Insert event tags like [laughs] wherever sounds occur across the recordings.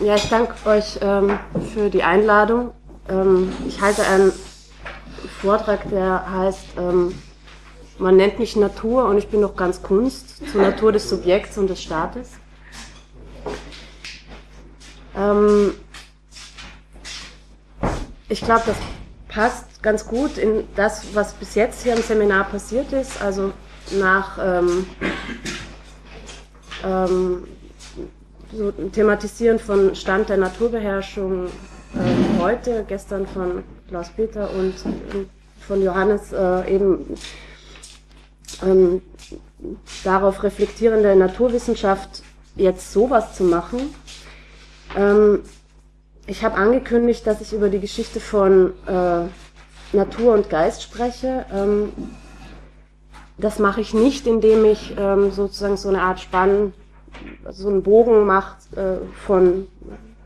Ja, ich danke euch ähm, für die Einladung. Ähm, ich halte einen Vortrag, der heißt, ähm, man nennt mich Natur und ich bin noch ganz Kunst, zur Natur des Subjekts und des Staates. Ähm, ich glaube, das passt ganz gut in das, was bis jetzt hier im Seminar passiert ist. Also nach ähm, ähm, so Thematisieren von Stand der Naturbeherrschung äh, heute, gestern von Klaus Peter und von Johannes äh, eben ähm, darauf reflektierende Naturwissenschaft jetzt sowas zu machen. Ähm, ich habe angekündigt, dass ich über die Geschichte von äh, Natur und Geist spreche. Ähm, das mache ich nicht, indem ich ähm, sozusagen so eine Art Spann so einen Bogen macht äh, von,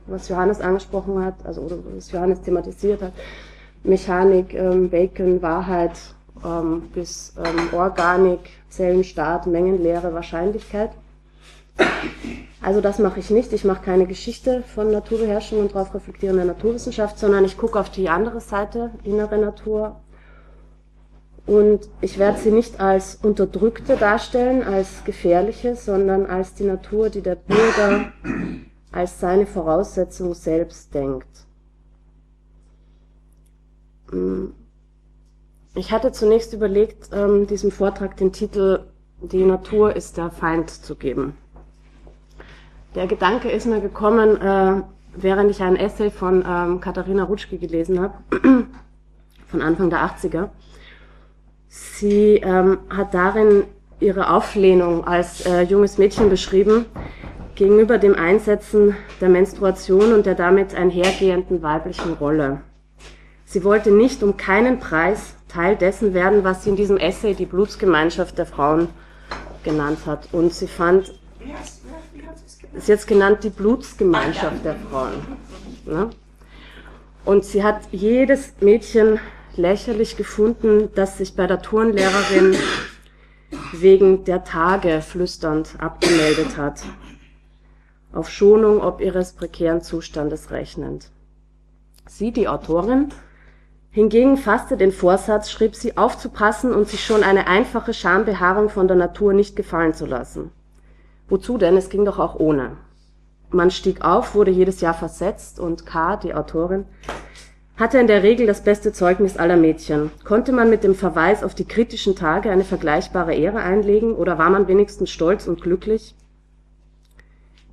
was Johannes angesprochen hat, also oder was Johannes thematisiert hat, Mechanik, ähm, Bacon, Wahrheit ähm, bis ähm, Organik, Zellenstaat, Mengenlehre, Wahrscheinlichkeit. Also das mache ich nicht. Ich mache keine Geschichte von Naturbeherrschung und darauf reflektierender Naturwissenschaft, sondern ich gucke auf die andere Seite, innere Natur, und ich werde sie nicht als Unterdrückte darstellen, als Gefährliche, sondern als die Natur, die der Bürger als seine Voraussetzung selbst denkt. Mm. Ich hatte zunächst überlegt, ähm, diesem Vortrag den Titel Die Natur ist der Feind zu geben. Der Gedanke ist mir gekommen, äh, während ich ein Essay von ähm, Katharina Rutschke gelesen habe, [clears throat] von Anfang der 80er Sie ähm, hat darin ihre Auflehnung als äh, junges Mädchen beschrieben gegenüber dem Einsetzen der Menstruation und der damit einhergehenden weiblichen Rolle. Sie wollte nicht um keinen Preis Teil dessen werden, was sie in diesem Essay die Blutsgemeinschaft der Frauen genannt hat. Und sie fand, ist jetzt genannt die Blutsgemeinschaft der Frauen. Ne? Und sie hat jedes Mädchen lächerlich gefunden, dass sich bei der Turnlehrerin wegen der Tage flüsternd abgemeldet hat. Auf Schonung ob ihres prekären Zustandes rechnend. Sie, die Autorin, hingegen fasste den Vorsatz, schrieb sie, aufzupassen und sich schon eine einfache Schambehaarung von der Natur nicht gefallen zu lassen. Wozu denn? Es ging doch auch ohne. Man stieg auf, wurde jedes Jahr versetzt und K., die Autorin, hatte in der Regel das beste Zeugnis aller Mädchen. Konnte man mit dem Verweis auf die kritischen Tage eine vergleichbare Ehre einlegen, oder war man wenigstens stolz und glücklich?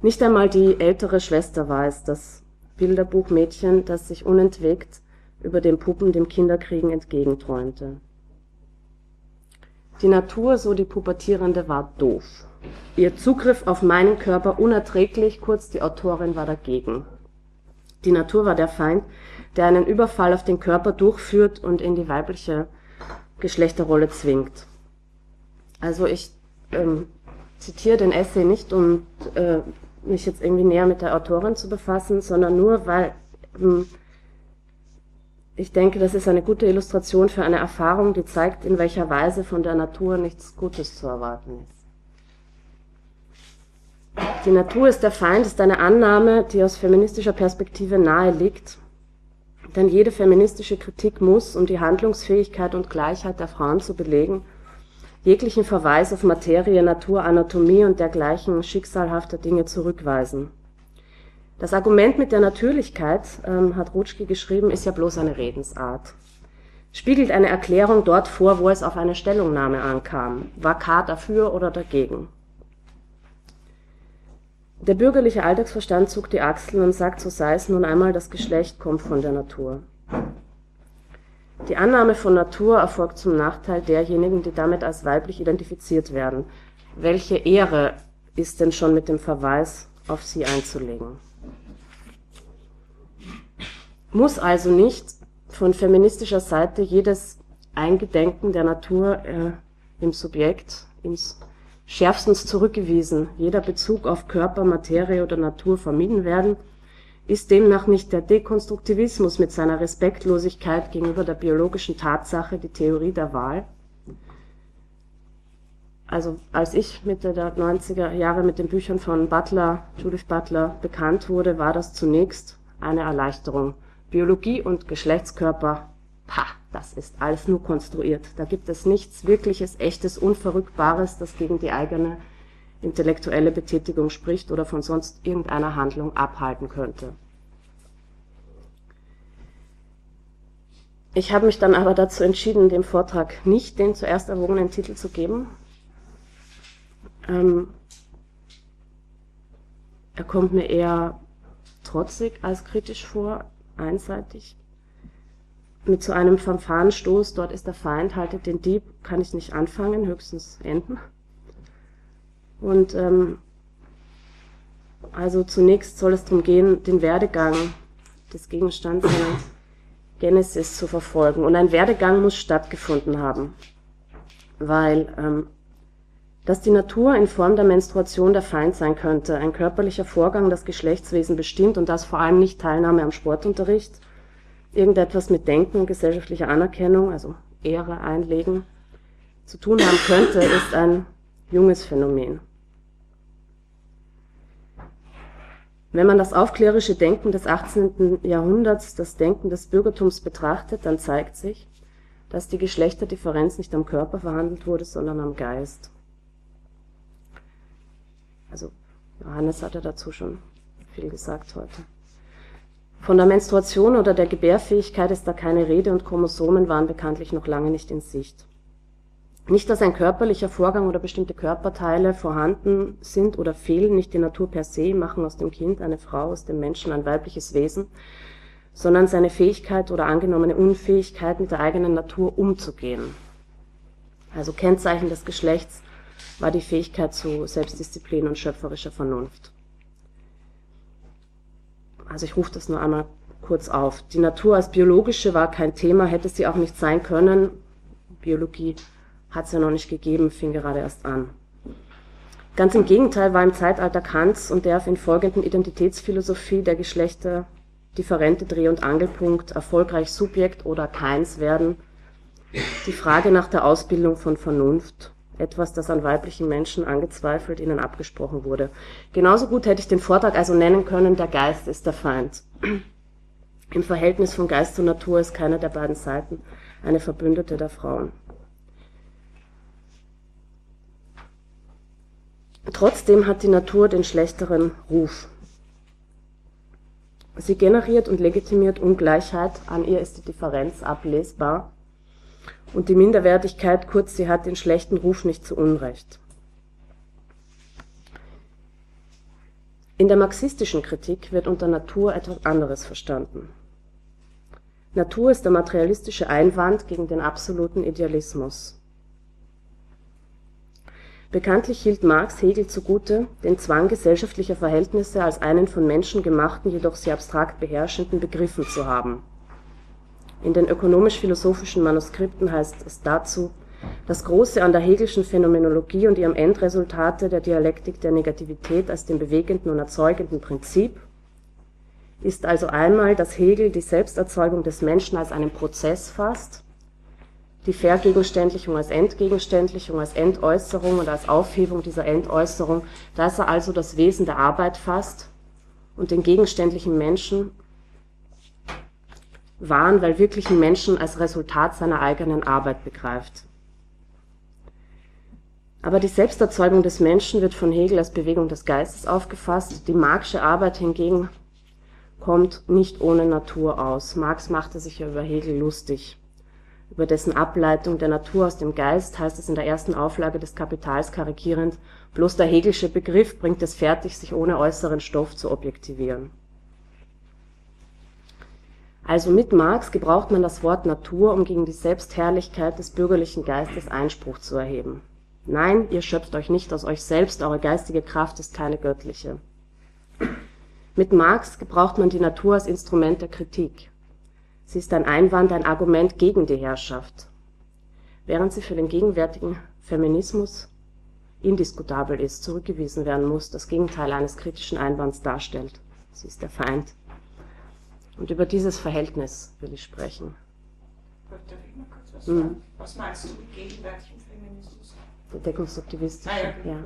Nicht einmal die ältere Schwester war es, das Bilderbuchmädchen, das sich unentwegt über den Puppen dem Kinderkriegen entgegenträumte. Die Natur, so die Pubertierende, war doof. Ihr Zugriff auf meinen Körper unerträglich, kurz die Autorin war dagegen. Die Natur war der Feind, der einen Überfall auf den Körper durchführt und in die weibliche Geschlechterrolle zwingt. Also ich ähm, zitiere den Essay nicht, um äh, mich jetzt irgendwie näher mit der Autorin zu befassen, sondern nur, weil ähm, ich denke, das ist eine gute Illustration für eine Erfahrung, die zeigt, in welcher Weise von der Natur nichts Gutes zu erwarten ist. Die Natur ist der Feind ist eine Annahme, die aus feministischer Perspektive nahe liegt denn jede feministische Kritik muss, um die Handlungsfähigkeit und Gleichheit der Frauen zu belegen, jeglichen Verweis auf Materie, Natur, Anatomie und dergleichen schicksalhafter Dinge zurückweisen. Das Argument mit der Natürlichkeit, ähm, hat Rutschke geschrieben, ist ja bloß eine Redensart. Spiegelt eine Erklärung dort vor, wo es auf eine Stellungnahme ankam. War K. dafür oder dagegen? Der bürgerliche Alltagsverstand zuckt die Achseln und sagt, so sei es nun einmal, das Geschlecht kommt von der Natur. Die Annahme von Natur erfolgt zum Nachteil derjenigen, die damit als weiblich identifiziert werden. Welche Ehre ist denn schon mit dem Verweis auf sie einzulegen? Muss also nicht von feministischer Seite jedes Eingedenken der Natur äh, im Subjekt, ins schärfstens zurückgewiesen, jeder Bezug auf Körper, Materie oder Natur vermieden werden, ist demnach nicht der Dekonstruktivismus mit seiner Respektlosigkeit gegenüber der biologischen Tatsache die Theorie der Wahl? also als ich Mitte der 90er Jahre mit den Büchern von Butler, Judith Butler, bekannt wurde, war das zunächst eine Erleichterung. Biologie und Geschlechtskörper, pah, das ist alles nur konstruiert. Da gibt es nichts wirkliches, echtes, unverrückbares, das gegen die eigene intellektuelle Betätigung spricht oder von sonst irgendeiner Handlung abhalten könnte. Ich habe mich dann aber dazu entschieden, dem Vortrag nicht den zuerst erwogenen Titel zu geben. Ähm, er kommt mir eher trotzig als kritisch vor, einseitig. Mit so einem Fanfarenstoß, dort ist der Feind, haltet den Dieb, kann ich nicht anfangen, höchstens enden. Und ähm, also zunächst soll es darum gehen, den Werdegang des Gegenstands einer Genesis zu verfolgen. Und ein Werdegang muss stattgefunden haben, weil ähm, dass die Natur in Form der Menstruation der Feind sein könnte, ein körperlicher Vorgang, das Geschlechtswesen bestimmt und das vor allem nicht Teilnahme am Sportunterricht, irgendetwas mit Denken gesellschaftlicher Anerkennung, also Ehre einlegen, zu tun haben könnte, ist ein junges Phänomen. Wenn man das aufklärische Denken des 18. Jahrhunderts, das Denken des Bürgertums betrachtet, dann zeigt sich, dass die Geschlechterdifferenz nicht am Körper verhandelt wurde, sondern am Geist. Also Johannes hatte dazu schon viel gesagt heute. Von der Menstruation oder der Gebärfähigkeit ist da keine Rede und Chromosomen waren bekanntlich noch lange nicht in Sicht. Nicht, dass ein körperlicher Vorgang oder bestimmte Körperteile vorhanden sind oder fehlen, nicht die Natur per se machen aus dem Kind eine Frau, aus dem Menschen ein weibliches Wesen, sondern seine Fähigkeit oder angenommene Unfähigkeit mit der eigenen Natur umzugehen. Also Kennzeichen des Geschlechts war die Fähigkeit zu Selbstdisziplin und schöpferischer Vernunft. Also ich rufe das nur einmal kurz auf. Die Natur als biologische war kein Thema, hätte sie auch nicht sein können. Biologie hat es ja noch nicht gegeben, fing gerade erst an. Ganz im Gegenteil war im Zeitalter Kants und der auf ihn folgenden Identitätsphilosophie der Geschlechter differente Dreh- und Angelpunkt, erfolgreich Subjekt oder keins werden, die Frage nach der Ausbildung von Vernunft, etwas, das an weiblichen Menschen angezweifelt, ihnen abgesprochen wurde. Genauso gut hätte ich den Vortrag also nennen können, der Geist ist der Feind. Im Verhältnis von Geist und Natur ist keine der beiden Seiten eine Verbündete der Frauen. Trotzdem hat die Natur den schlechteren Ruf. Sie generiert und legitimiert Ungleichheit, an ihr ist die Differenz ablesbar. Und die Minderwertigkeit, kurz, sie hat den schlechten Ruf nicht zu Unrecht. In der marxistischen Kritik wird unter Natur etwas anderes verstanden. Natur ist der materialistische Einwand gegen den absoluten Idealismus. Bekanntlich hielt Marx Hegel zugute, den Zwang gesellschaftlicher Verhältnisse als einen von Menschen gemachten, jedoch sie abstrakt beherrschenden begriffen zu haben. In den ökonomisch-philosophischen Manuskripten heißt es dazu, das Große an der Hegelschen Phänomenologie und ihrem Endresultate der Dialektik der Negativität als dem bewegenden und erzeugenden Prinzip ist also einmal, dass Hegel die Selbsterzeugung des Menschen als einen Prozess fasst die Vergegenständlichung als Entgegenständlichung, als Entäußerung und als Aufhebung dieser Entäußerung, dass er also das Wesen der Arbeit fasst und den gegenständlichen Menschen wahren, weil wirklichen Menschen als Resultat seiner eigenen Arbeit begreift. Aber die Selbsterzeugung des Menschen wird von Hegel als Bewegung des Geistes aufgefasst. Die Marxische Arbeit hingegen kommt nicht ohne Natur aus. Marx machte sich ja über Hegel lustig. Über dessen Ableitung der Natur aus dem Geist heißt es in der ersten Auflage des Kapitals karikierend, bloß der Hegelsche Begriff bringt es fertig, sich ohne äußeren Stoff zu objektivieren. Also mit Marx gebraucht man das Wort Natur, um gegen die Selbstherrlichkeit des bürgerlichen Geistes Einspruch zu erheben. Nein, ihr schöpft euch nicht aus euch selbst, eure geistige Kraft ist keine göttliche. Mit Marx gebraucht man die Natur als Instrument der Kritik. Sie ist ein Einwand, ein Argument gegen die Herrschaft, während sie für den gegenwärtigen Feminismus indiskutabel ist, zurückgewiesen werden muss, das Gegenteil eines kritischen Einwands darstellt. Sie ist der Feind. Und über dieses Verhältnis will ich sprechen. Darf ich mal kurz was hm. Was meinst du mit gegenwärtigem Feminismus? der dekonstruktivistische. Ah, ja. ja.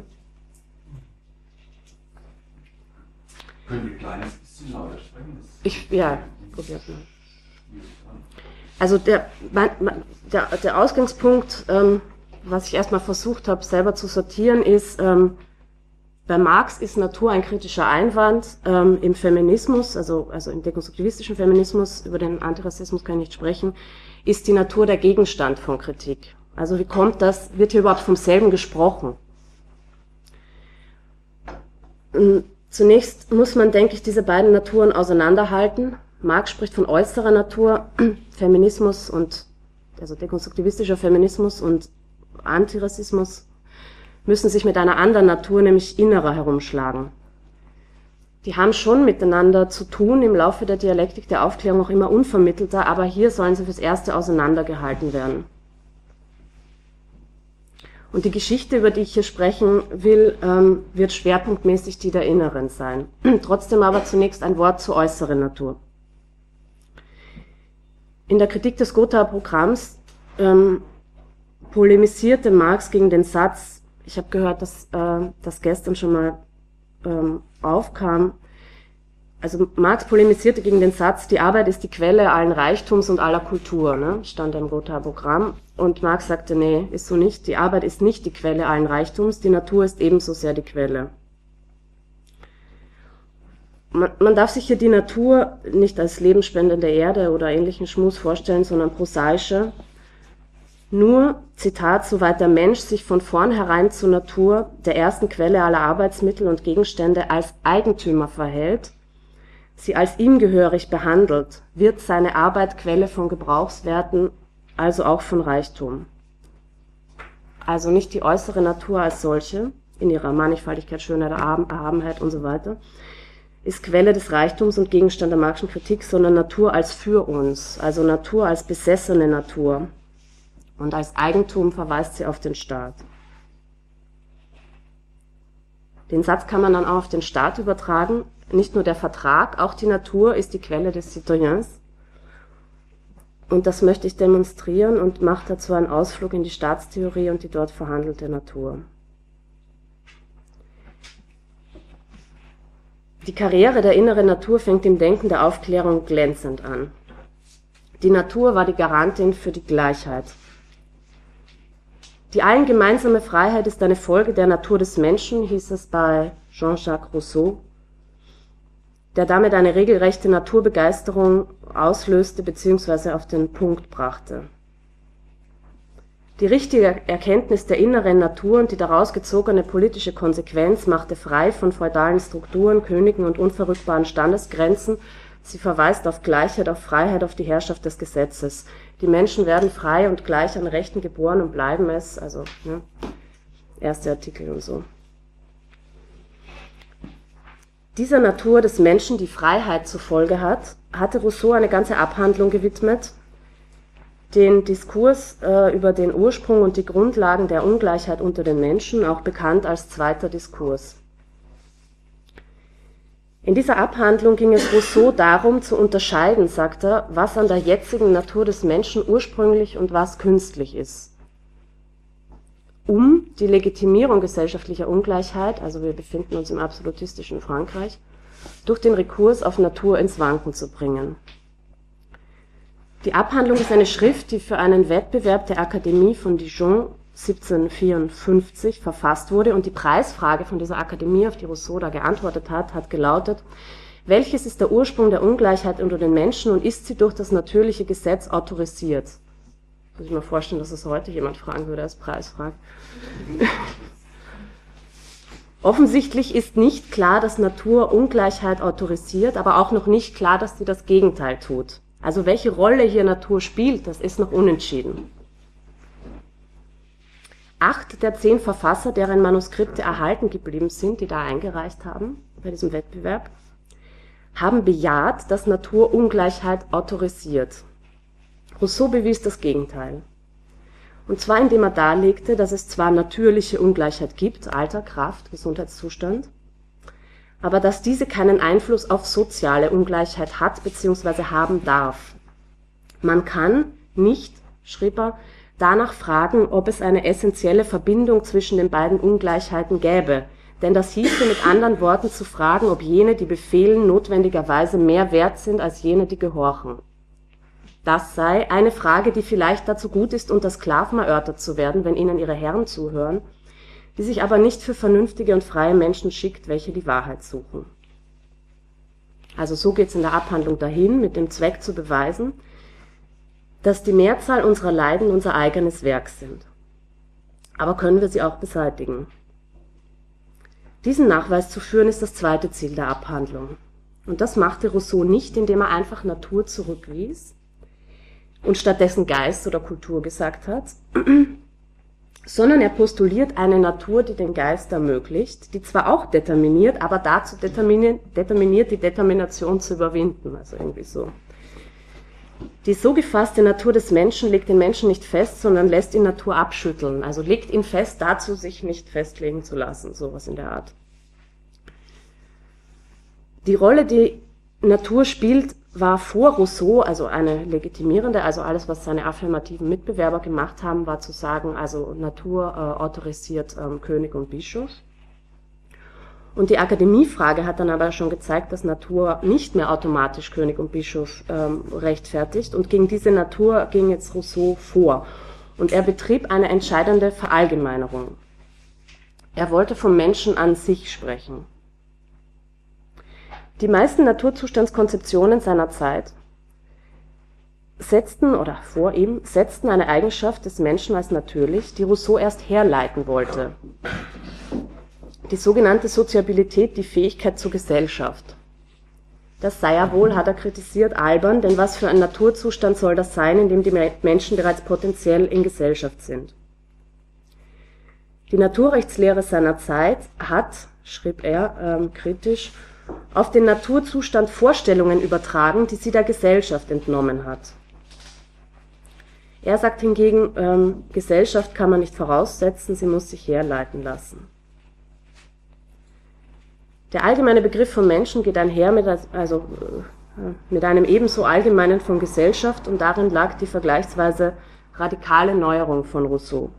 Können wir ein kleines bisschen lauter sprechen? Ich, ja, probier's mal. Also der, der, der Ausgangspunkt, ähm, was ich erstmal versucht habe, selber zu sortieren, ist, ähm, bei Marx ist Natur ein kritischer Einwand. Ähm, Im Feminismus, also, also im dekonstruktivistischen Feminismus, über den Antirassismus kann ich nicht sprechen, ist die Natur der Gegenstand von Kritik. Also wie kommt das, wird hier überhaupt vom selben gesprochen? Ähm, zunächst muss man, denke ich, diese beiden Naturen auseinanderhalten. Marx spricht von äußerer Natur, [clears throat] Feminismus und, also dekonstruktivistischer Feminismus und Antirassismus müssen sich mit einer anderen Natur, nämlich innerer, herumschlagen. Die haben schon miteinander zu tun, im Laufe der Dialektik der Aufklärung auch immer unvermittelter, aber hier sollen sie fürs Erste auseinandergehalten werden. Und die Geschichte, über die ich hier sprechen will, ähm, wird schwerpunktmäßig die der inneren sein. [clears throat] Trotzdem aber zunächst ein Wort zur äußeren Natur. In der Kritik des Gothaer Programms ähm, polemisierte Marx gegen den Satz, ich habe gehört, dass äh, das gestern schon mal ähm, aufkam, also Marx polemisierte gegen den Satz, die Arbeit ist die Quelle allen Reichtums und aller Kultur, ne? stand im Gothaer Programm. Und Marx sagte, nee, ist so nicht. Die Arbeit ist nicht die Quelle allen Reichtums, die Natur ist ebenso sehr die Quelle man, man darf sich hier die Natur nicht als lebensspendende Erde oder ähnlichen Schmus vorstellen, sondern prosaische. Nur, Zitat, soweit der Mensch sich von vornherein zur Natur, der ersten Quelle aller Arbeitsmittel und Gegenstände, als Eigentümer verhält, sie als ihm gehörig behandelt, wird seine Arbeit Quelle von Gebrauchswerten, also auch von Reichtum. Also nicht die äußere Natur als solche, in ihrer Mannigfaltigkeit, Schönheit, Erhabenheit und so weiter, ist Quelle des Reichtums und Gegenstand der Marxischen Kritik, sondern Natur als für uns, also Natur als besessene Natur. Und als Eigentum verweist sie auf den Staat. Den Satz kann man dann auch auf den Staat übertragen. Nicht nur der Vertrag, auch die Natur ist die Quelle des Citoyens. Und das möchte ich demonstrieren und mache dazu einen Ausflug in die Staatstheorie und die dort verhandelte Natur. Die Karriere der inneren Natur fängt im Denken der Aufklärung glänzend an. Die Natur war die Garantin für die Gleichheit. Die allen gemeinsame Freiheit ist eine Folge der Natur des Menschen, hieß es bei Jean-Jacques Rousseau, der damit eine regelrechte Naturbegeisterung auslöste bzw. auf den Punkt brachte. Die richtige Erkenntnis der inneren Natur und die daraus gezogene politische Konsequenz machte frei von feudalen Strukturen, Königen und unverrückbaren Standesgrenzen. Sie verweist auf Gleichheit, auf Freiheit, auf die Herrschaft des Gesetzes. Die Menschen werden frei und gleich an Rechten geboren und bleiben es. Also, ne, erste Artikel und so. Dieser Natur des Menschen, die Freiheit zur Folge hat, hatte Rousseau eine ganze Abhandlung gewidmet, den Diskurs äh, über den Ursprung und die Grundlagen der Ungleichheit unter den Menschen, auch bekannt als zweiter Diskurs. In dieser Abhandlung ging es Rousseau darum zu unterscheiden, sagt er, was an der jetzigen Natur des Menschen ursprünglich und was künstlich ist. Um die Legitimierung gesellschaftlicher Ungleichheit, also wir befinden uns im absolutistischen Frankreich, durch den Rekurs auf Natur ins Wanken zu bringen. Die Abhandlung ist eine Schrift, die für einen Wettbewerb der Akademie von Dijon 1754 verfasst wurde und die Preisfrage von dieser Akademie, auf die Rousseau da geantwortet hat, hat gelautet: Welches ist der Ursprung der Ungleichheit unter den Menschen und ist sie durch das natürliche Gesetz autorisiert? Muss ich mir vorstellen, dass es heute jemand fragen würde als Preisfrage. [laughs] Offensichtlich ist nicht klar, dass Natur Ungleichheit autorisiert, aber auch noch nicht klar, dass sie das Gegenteil tut. Also welche Rolle hier Natur spielt, das ist noch unentschieden. Acht der zehn Verfasser, deren Manuskripte erhalten geblieben sind, die da eingereicht haben bei diesem Wettbewerb, haben bejaht, dass Natur Ungleichheit autorisiert. Rousseau bewies das Gegenteil. Und zwar indem er darlegte, dass es zwar natürliche Ungleichheit gibt, Alter, Kraft, Gesundheitszustand, aber dass diese keinen Einfluss auf soziale Ungleichheit hat bzw. haben darf. Man kann nicht, schrieb er, danach fragen, ob es eine essentielle Verbindung zwischen den beiden Ungleichheiten gäbe, denn das hieße mit anderen Worten zu fragen, ob jene, die befehlen, notwendigerweise mehr wert sind als jene, die gehorchen. Das sei eine Frage, die vielleicht dazu gut ist, unter Sklaven erörtert zu werden, wenn ihnen ihre Herren zuhören, die sich aber nicht für vernünftige und freie Menschen schickt, welche die Wahrheit suchen. Also so geht es in der Abhandlung dahin, mit dem Zweck zu beweisen, dass die Mehrzahl unserer Leiden unser eigenes Werk sind. Aber können wir sie auch beseitigen? Diesen Nachweis zu führen, ist das zweite Ziel der Abhandlung. Und das machte Rousseau nicht, indem er einfach Natur zurückwies und stattdessen Geist oder Kultur gesagt hat, [clears throat] sondern er postuliert eine Natur, die den Geist ermöglicht, die zwar auch determiniert, aber dazu determiniert, determiniert die Determination zu überwinden, also irgendwie so. Die so gefasste Natur des Menschen legt den Menschen nicht fest, sondern lässt ihn Natur abschütteln, also legt ihn fest dazu, sich nicht festlegen zu lassen, sowas in der Art. Die Rolle, die Natur spielt, war vor Rousseau, also eine legitimierende, also alles, was seine affirmativen Mitbewerber gemacht haben, war zu sagen, also Natur äh, autorisiert ähm, König und Bischof. Und die Akademiefrage hat dann aber schon gezeigt, dass Natur nicht mehr automatisch König und Bischof ähm, rechtfertigt. Und gegen diese Natur ging jetzt Rousseau vor. Und er betrieb eine entscheidende Verallgemeinerung. Er wollte vom Menschen an sich sprechen. Die meisten Naturzustandskonzeptionen seiner Zeit setzten oder vor ihm setzten eine Eigenschaft des Menschen als natürlich, die Rousseau erst herleiten wollte. Die sogenannte Soziabilität, die Fähigkeit zur Gesellschaft. Das sei ja wohl, hat er kritisiert, albern, denn was für ein Naturzustand soll das sein, in dem die Menschen bereits potenziell in Gesellschaft sind? Die Naturrechtslehre seiner Zeit hat, schrieb er ähm, kritisch, auf den Naturzustand Vorstellungen übertragen, die sie der Gesellschaft entnommen hat. Er sagt hingegen, ähm, Gesellschaft kann man nicht voraussetzen, sie muss sich herleiten lassen. Der allgemeine Begriff von Menschen geht einher mit, also, äh, mit einem ebenso allgemeinen von Gesellschaft und darin lag die vergleichsweise radikale Neuerung von Rousseau.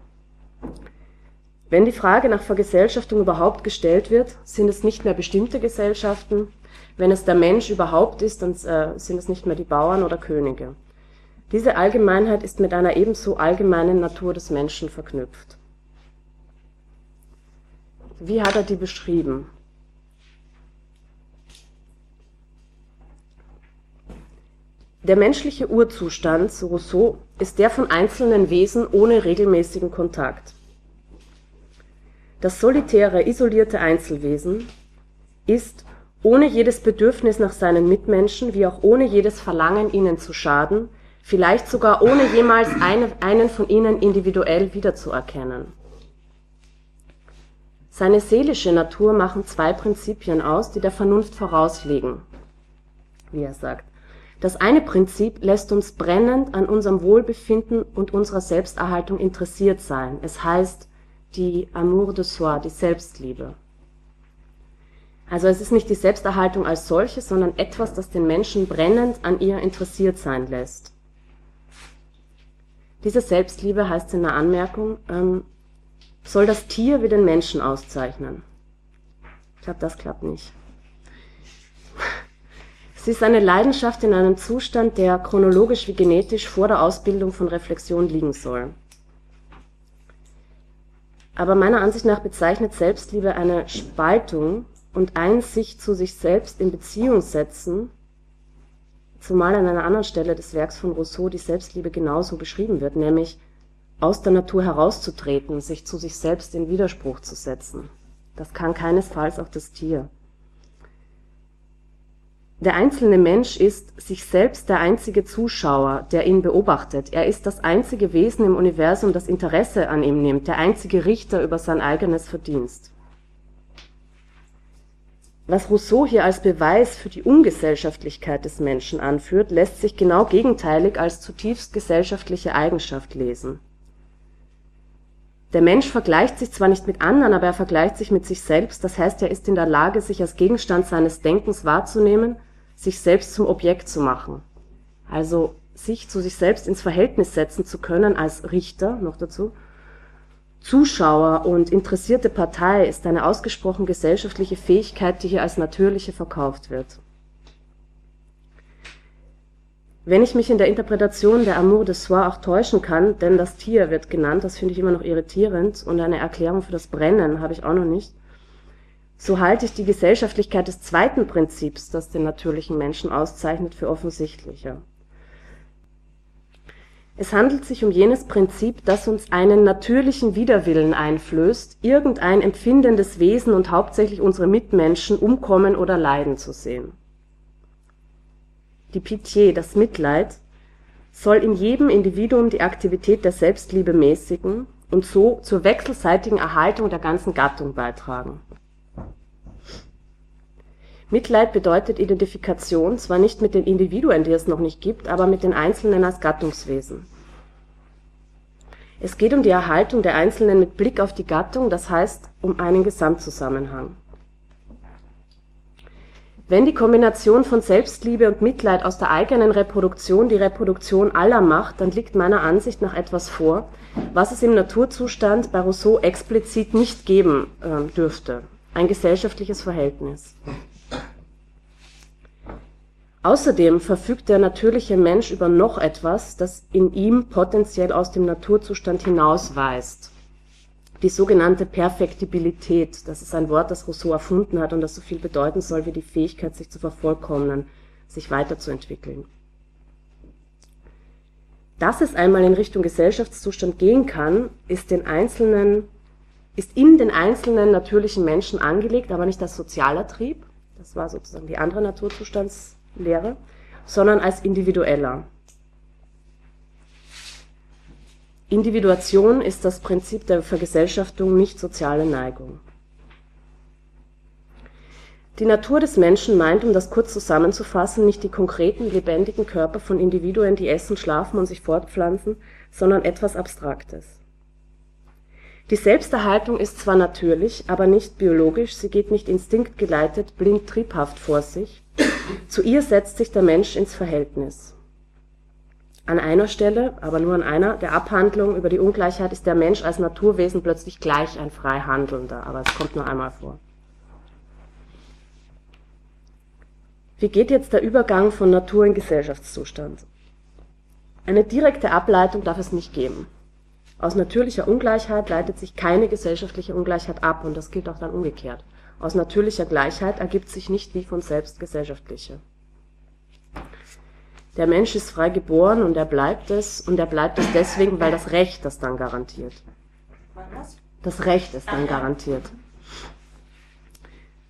Wenn die Frage nach Vergesellschaftung überhaupt gestellt wird, sind es nicht mehr bestimmte Gesellschaften. Wenn es der Mensch überhaupt ist, dann äh, sind es nicht mehr die Bauern oder Könige. Diese Allgemeinheit ist mit einer ebenso allgemeinen Natur des Menschen verknüpft. Wie hat er die beschrieben? Der menschliche Urzustand, so Rousseau, ist der von einzelnen Wesen ohne regelmäßigen Kontakt. Das solitäre, isolierte Einzelwesen ist ohne jedes Bedürfnis nach seinen Mitmenschen, wie auch ohne jedes Verlangen, ihnen zu schaden, vielleicht sogar ohne jemals eine, einen von ihnen individuell wiederzuerkennen. Seine seelische Natur machen zwei Prinzipien aus, die der Vernunft vorausliegen, wie er sagt. Das eine Prinzip lässt uns brennend an unserem Wohlbefinden und unserer Selbsterhaltung interessiert sein. Es heißt, die Amour de soi, die Selbstliebe. Also es ist nicht die Selbsterhaltung als solche, sondern etwas, das den Menschen brennend an ihr interessiert sein lässt. Diese Selbstliebe heißt in der Anmerkung, ähm, soll das Tier wie den Menschen auszeichnen. Ich glaube, das klappt nicht. Sie ist eine Leidenschaft in einem Zustand, der chronologisch wie genetisch vor der Ausbildung von Reflexion liegen soll. Aber meiner Ansicht nach bezeichnet Selbstliebe eine Spaltung und ein sich zu sich selbst in Beziehung setzen, zumal an einer anderen Stelle des Werks von Rousseau die Selbstliebe genauso beschrieben wird, nämlich aus der Natur herauszutreten, sich zu sich selbst in Widerspruch zu setzen. Das kann keinesfalls auch das Tier. Der einzelne Mensch ist sich selbst der einzige Zuschauer, der ihn beobachtet. Er ist das einzige Wesen im Universum, das Interesse an ihm nimmt, der einzige Richter über sein eigenes Verdienst. Was Rousseau hier als Beweis für die Ungesellschaftlichkeit des Menschen anführt, lässt sich genau gegenteilig als zutiefst gesellschaftliche Eigenschaft lesen. Der Mensch vergleicht sich zwar nicht mit anderen, aber er vergleicht sich mit sich selbst, das heißt, er ist in der Lage, sich als Gegenstand seines Denkens wahrzunehmen sich selbst zum Objekt zu machen. Also sich zu sich selbst ins Verhältnis setzen zu können als Richter noch dazu. Zuschauer und interessierte Partei ist eine ausgesprochen gesellschaftliche Fähigkeit, die hier als natürliche verkauft wird. Wenn ich mich in der Interpretation der Amour de Soi auch täuschen kann, denn das Tier wird genannt, das finde ich immer noch irritierend und eine Erklärung für das Brennen habe ich auch noch nicht, so halte ich die Gesellschaftlichkeit des zweiten Prinzips, das den natürlichen Menschen auszeichnet, für offensichtlicher. Es handelt sich um jenes Prinzip, das uns einen natürlichen Widerwillen einflößt, irgendein empfindendes Wesen und hauptsächlich unsere Mitmenschen umkommen oder leiden zu sehen. Die Pitié, das Mitleid, soll in jedem Individuum die Aktivität der Selbstliebe mäßigen und so zur wechselseitigen Erhaltung der ganzen Gattung beitragen Mitleid bedeutet Identifikation, zwar nicht mit den Individuen, die es noch nicht gibt, aber mit den Einzelnen als Gattungswesen. Es geht um die Erhaltung der Einzelnen mit Blick auf die Gattung, das heißt um einen Gesamtzusammenhang. Wenn die Kombination von Selbstliebe und Mitleid aus der eigenen Reproduktion die Reproduktion aller macht, dann liegt meiner Ansicht nach etwas vor, was es im Naturzustand bei Rousseau explizit nicht geben äh, dürfte, ein gesellschaftliches Verhältnis. Außerdem verfügt der natürliche Mensch über noch etwas, das in ihm potenziell aus dem Naturzustand hinausweist. Die sogenannte Perfektibilität, das ist ein Wort, das Rousseau erfunden hat und das so viel bedeuten soll wie die Fähigkeit, sich zu vervollkommnen, sich weiterzuentwickeln. Dass es einmal in Richtung Gesellschaftszustand gehen kann, ist den einzelnen ist in den einzelnen natürlichen Menschen angelegt, aber nicht als sozialer Trieb. Das war sozusagen die andere Naturzustands Lehre, sondern als individueller. Individuation ist das Prinzip der Vergesellschaftung, nicht soziale Neigung. Die Natur des Menschen meint, um das kurz zusammenzufassen, nicht die konkreten, lebendigen Körper von Individuen, die essen, schlafen und sich fortpflanzen, sondern etwas Abstraktes. Die Selbsterhaltung ist zwar natürlich, aber nicht biologisch, sie geht nicht instinktgeleitet, blind triebhaft vor sich, zu ihr setzt sich der Mensch ins Verhältnis. An einer Stelle, aber nur an einer, der Abhandlung über die Ungleichheit ist der Mensch als Naturwesen plötzlich gleich ein frei Handelnder, aber es kommt nur einmal vor. Wie geht jetzt der Übergang von Natur in Gesellschaftszustand? Eine direkte Ableitung darf es nicht geben. Aus natürlicher Ungleichheit leitet sich keine gesellschaftliche Ungleichheit ab und das gilt auch dann umgekehrt. Aus natürlicher Gleichheit ergibt sich nicht wie von selbst gesellschaftliche. Der Mensch ist frei geboren und er bleibt es und er bleibt es deswegen, weil das Recht das dann garantiert. Das Recht ist dann garantiert.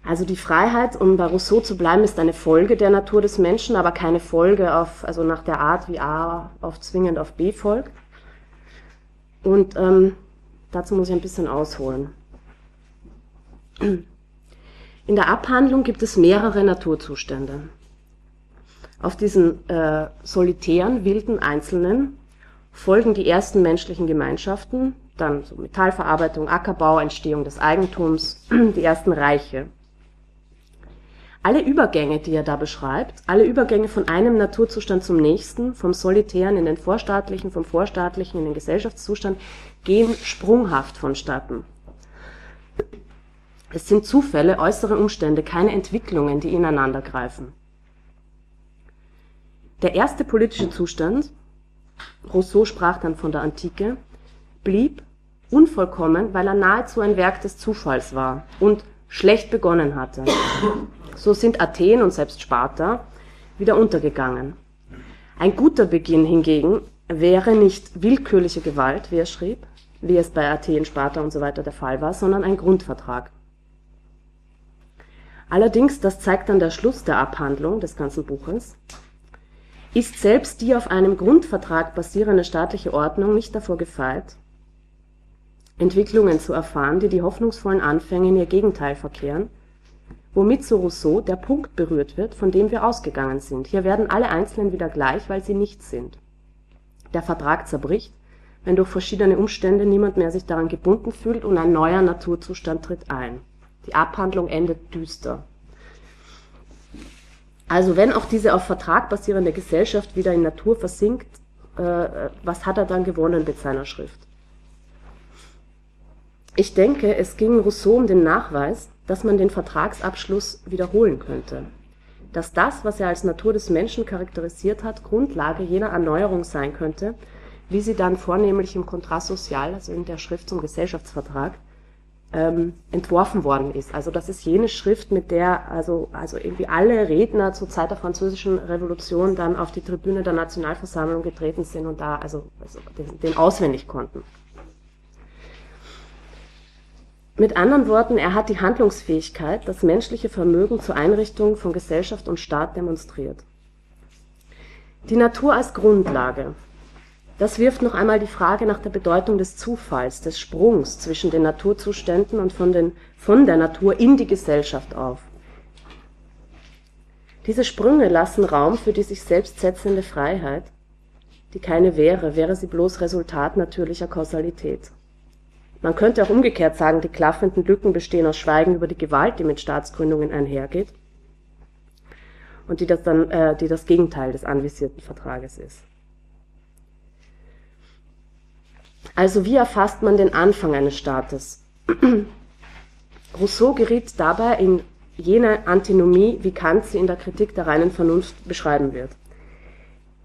Also die Freiheit, um bei Rousseau zu bleiben, ist eine Folge der Natur des Menschen, aber keine Folge auf, also nach der Art, wie A auf zwingend auf B folgt. Und ähm, dazu muss ich ein bisschen ausholen. In der Abhandlung gibt es mehrere Naturzustände. Auf diesen äh, solitären, wilden Einzelnen folgen die ersten menschlichen Gemeinschaften, dann so Metallverarbeitung, Ackerbau, Entstehung des Eigentums, [clears throat] die ersten Reiche. Alle Übergänge, die er da beschreibt, alle Übergänge von einem Naturzustand zum nächsten, vom Solitären in den Vorstaatlichen, vom Vorstaatlichen in den Gesellschaftszustand, gehen sprunghaft vonstatten. Es sind Zufälle, äußere Umstände, keine Entwicklungen, die ineinandergreifen. Der erste politische Zustand, Rousseau sprach dann von der Antike, blieb unvollkommen, weil er nahezu ein Werk des Zufalls war und schlecht begonnen hatte. So sind Athen und selbst Sparta wieder untergegangen. Ein guter Beginn hingegen wäre nicht willkürliche Gewalt, wie er schrieb, wie es bei Athen, Sparta und so weiter der Fall war, sondern ein Grundvertrag. Allerdings, das zeigt dann der Schluss der Abhandlung des ganzen Buches, ist selbst die auf einem Grundvertrag basierende staatliche Ordnung nicht davor gefeit, Entwicklungen zu erfahren, die die hoffnungsvollen Anfänge in ihr Gegenteil verkehren, womit so Rousseau der Punkt berührt wird, von dem wir ausgegangen sind. Hier werden alle Einzelnen wieder gleich, weil sie nichts sind. Der Vertrag zerbricht, wenn durch verschiedene Umstände niemand mehr sich daran gebunden fühlt und ein neuer Naturzustand tritt ein die Abhandlung endet düster. Also wenn auch diese auf Vertrag basierende Gesellschaft wieder in Natur versinkt, äh, was hat er dann gewonnen mit seiner Schrift? Ich denke, es ging Rousseau um den Nachweis, dass man den Vertragsabschluss wiederholen könnte. Dass das, was er als Natur des Menschen charakterisiert hat, Grundlage jener Erneuerung sein könnte, wie sie dann vornehmlich im Contrat social, also in der Schrift zum Gesellschaftsvertrag, ähm, entworfen worden ist. Also das ist jene Schrift, mit der also, also irgendwie alle Redner zur Zeit der französischen Revolution dann auf die Tribüne der Nationalversammlung getreten sind und da also, also den, den auswendig konnten. Mit anderen Worten, er hat die Handlungsfähigkeit, das menschliche Vermögen zur Einrichtung von Gesellschaft und Staat demonstriert. Die Natur als Grundlage das wirft noch einmal die Frage nach der Bedeutung des Zufalls, des Sprungs zwischen den Naturzuständen und von, den, von der Natur in die Gesellschaft auf. Diese Sprünge lassen Raum für die sich selbst setzende Freiheit, die keine wäre, wäre sie bloß Resultat natürlicher Kausalität. Man könnte auch umgekehrt sagen, die klaffenden Lücken bestehen aus Schweigen über die Gewalt, die mit Staatsgründungen einhergeht und die das dann äh, die das Gegenteil des anvisierten Vertrages ist. Also wie erfasst man den Anfang eines Staates? [clears throat] Rousseau geriet dabei in jene Antinomie, wie Kant sie in der Kritik der reinen Vernunft beschreiben wird.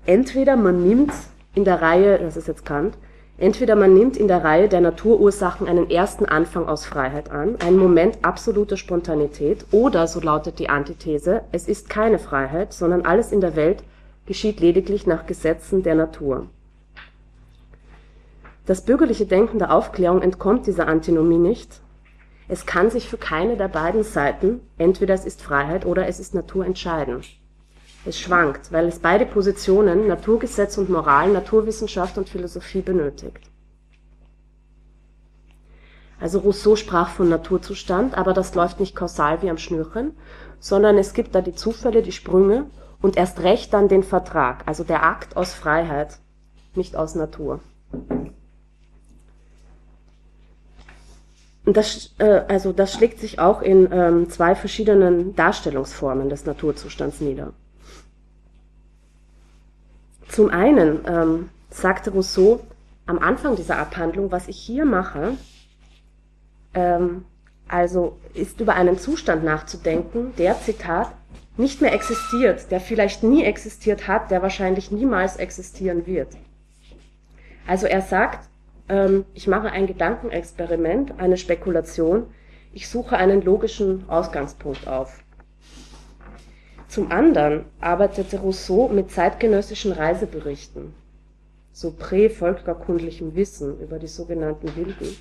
Entweder man nimmt in der Reihe, das ist jetzt Kant, entweder man nimmt in der Reihe der Naturursachen einen ersten Anfang aus Freiheit an, einen Moment absoluter Spontanität, oder, so lautet die Antithese, es ist keine Freiheit, sondern alles in der Welt geschieht lediglich nach Gesetzen der Natur. Das bürgerliche Denken der Aufklärung entkommt dieser Antinomie nicht. Es kann sich für keine der beiden Seiten, entweder es ist Freiheit oder es ist Natur, entscheiden. Es schwankt, weil es beide Positionen, Naturgesetz und Moral, Naturwissenschaft und Philosophie benötigt. Also Rousseau sprach von Naturzustand, aber das läuft nicht kausal wie am Schnürchen, sondern es gibt da die Zufälle, die Sprünge und erst recht dann den Vertrag, also der Akt aus Freiheit, nicht aus Natur. Das, äh, also das schlägt sich auch in ähm, zwei verschiedenen Darstellungsformen des Naturzustands nieder. Zum einen ähm, sagte Rousseau am Anfang dieser Abhandlung, was ich hier mache, ähm, also ist über einen Zustand nachzudenken, der, Zitat, nicht mehr existiert, der vielleicht nie existiert hat, der wahrscheinlich niemals existieren wird. Also er sagt, ähm, ich mache ein Gedankenexperiment, eine Spekulation, ich suche einen logischen Ausgangspunkt auf. Zum anderen arbeitete Rousseau mit zeitgenössischen Reiseberichten, so prä-völkerkundlichem Wissen über die sogenannten Wilden,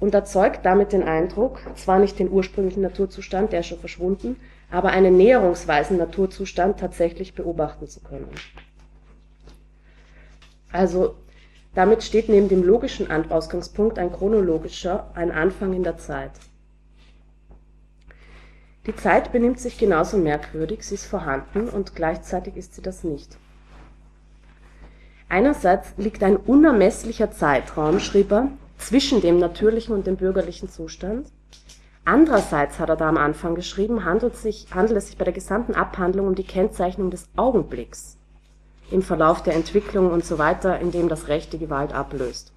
und erzeugt damit den Eindruck, zwar nicht den ursprünglichen Naturzustand, der ist schon verschwunden, aber einen näherungsweisen Naturzustand tatsächlich beobachten zu können. Also damit steht neben dem logischen Ausgangspunkt ein chronologischer, ein Anfang in der Zeit. Die Zeit benimmt sich genauso merkwürdig, sie ist vorhanden und gleichzeitig ist sie das nicht. Einerseits liegt ein unermesslicher Zeitraum, schrieb er, zwischen dem natürlichen und dem bürgerlichen Zustand. Andererseits hat er da am Anfang geschrieben, handelt, sich, handelt es sich bei der gesamten Abhandlung um die Kennzeichnung des Augenblicks im Verlauf der Entwicklung und so weiter, in dem das Recht die Gewalt ablöst.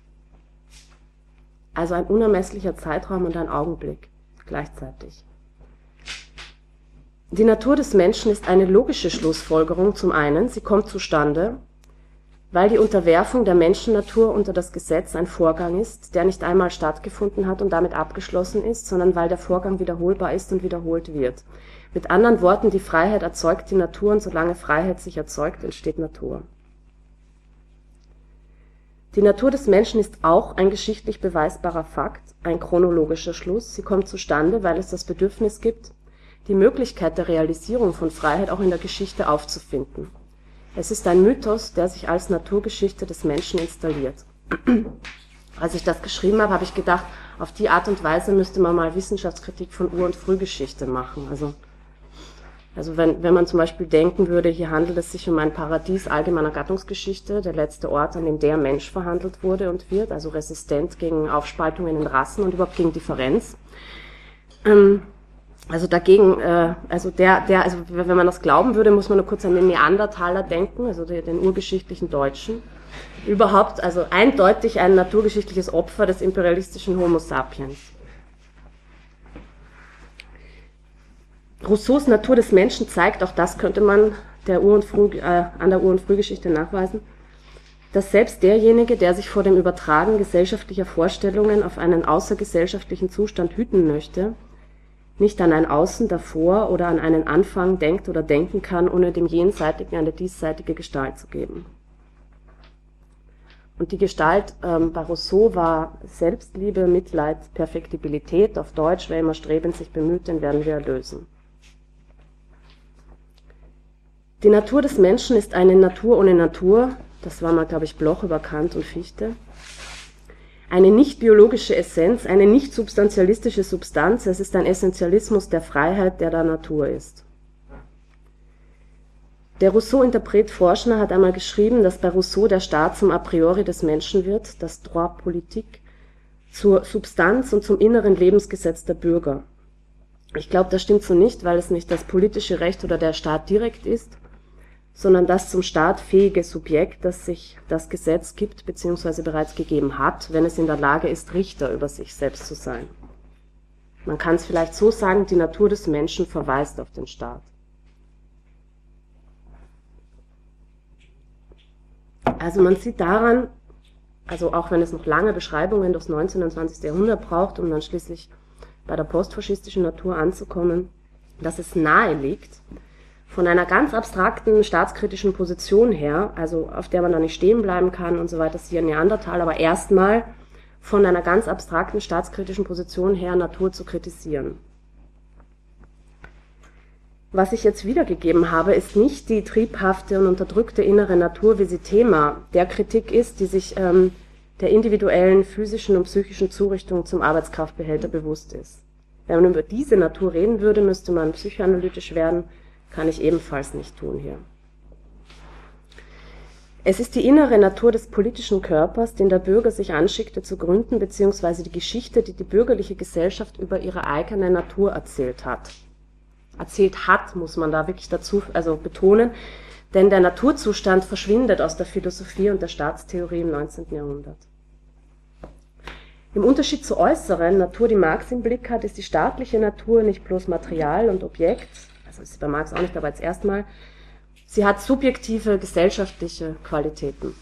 Also ein unermesslicher Zeitraum und ein Augenblick gleichzeitig. Die Natur des Menschen ist eine logische Schlussfolgerung zum einen, sie kommt zustande, weil die Unterwerfung der Menschennatur unter das Gesetz ein Vorgang ist, der nicht einmal stattgefunden hat und damit abgeschlossen ist, sondern weil der Vorgang wiederholbar ist und wiederholt wird. Mit anderen Worten, die Freiheit erzeugt die Natur und solange Freiheit sich erzeugt, entsteht Natur. Die Natur des Menschen ist auch ein geschichtlich beweisbarer Fakt, ein chronologischer Schluss. Sie kommt zustande, weil es das Bedürfnis gibt, die Möglichkeit der Realisierung von Freiheit auch in der Geschichte aufzufinden. Es ist ein Mythos, der sich als Naturgeschichte des Menschen installiert. [clears throat] Als ich das geschrieben habe, habe ich gedacht, auf die Art und Weise müsste man mal Wissenschaftskritik von Ur- und Frühgeschichte machen. Also also wenn, wenn man zum Beispiel denken würde, hier handelt es sich um ein Paradies allgemeiner Gattungsgeschichte, der letzte Ort, an dem der Mensch verhandelt wurde und wird, also resistent gegen Aufspaltungen in Rassen und überhaupt gegen Differenz. Ähm, also dagegen, äh, also der, der, also wenn man das glauben würde, muss man nur kurz an den Neandertaler denken, also den urgeschichtlichen Deutschen. Überhaupt, also eindeutig ein naturgeschichtliches Opfer des imperialistischen Homo sapiens. Rousseaus Natur des Menschen zeigt, auch das könnte man der Ur- und Früh, äh, an der Ur- und Frühgeschichte nachweisen, dass selbst derjenige, der sich vor dem Übertragen gesellschaftlicher Vorstellungen auf einen außergesellschaftlichen Zustand hüten möchte, nicht an ein Außen davor oder an einen Anfang denkt oder denken kann, ohne dem Jenseitigen eine diesseitige Gestalt zu geben. Und die Gestalt ähm, bei Rousseau war Selbstliebe, Mitleid, Perfektibilität, auf Deutsch, wer immer strebend sich bemüht, den werden wir erlösen. Die Natur des Menschen ist eine Natur ohne Natur, das war mal, glaube ich, Bloch über Kant und Fichte. Eine nicht biologische Essenz, eine nicht substantialistische Substanz, es ist ein Essentialismus der Freiheit, der der Natur ist. Der Rousseau-Interpret Forschner hat einmal geschrieben, dass bei Rousseau der Staat zum A priori des Menschen wird, das Droit politique, zur Substanz und zum inneren Lebensgesetz der Bürger. Ich glaube, das stimmt so nicht, weil es nicht das politische Recht oder der Staat direkt ist, sondern das zum Staat fähige Subjekt, das sich das Gesetz gibt bzw. bereits gegeben hat, wenn es in der Lage ist, Richter über sich selbst zu sein. Man kann es vielleicht so sagen, die Natur des Menschen verweist auf den Staat. Also man sieht daran, also auch wenn es noch lange Beschreibungen durchs 19. und 20. Jahrhundert braucht, um dann schließlich bei der postfaschistischen Natur anzukommen, dass es nahe liegt, von einer ganz abstrakten staatskritischen Position her, also auf der man da nicht stehen bleiben kann und so weiter, ist hier Neandertal, aber erstmal von einer ganz abstrakten staatskritischen Position her Natur zu kritisieren. Was ich jetzt wiedergegeben habe, ist nicht die triebhafte und unterdrückte innere Natur, wie sie Thema der Kritik ist, die sich ähm, der individuellen physischen und psychischen Zurichtung zum Arbeitskraftbehälter bewusst ist. Wenn man über diese Natur reden würde, müsste man psychoanalytisch werden kann ich ebenfalls nicht tun hier. Es ist die innere Natur des politischen Körpers, den der Bürger sich anschickte zu gründen, beziehungsweise die Geschichte, die die bürgerliche Gesellschaft über ihre eigene Natur erzählt hat. Erzählt hat, muss man da wirklich dazu also betonen, denn der Naturzustand verschwindet aus der Philosophie und der Staatstheorie im 19. Jahrhundert. Im Unterschied zur äußeren Natur, die Marx im Blick hat, ist die staatliche Natur nicht bloß Material und Objekt, also ist bei Marx auch nicht, aber jetzt erstmal, sie hat subjektive gesellschaftliche Qualitäten.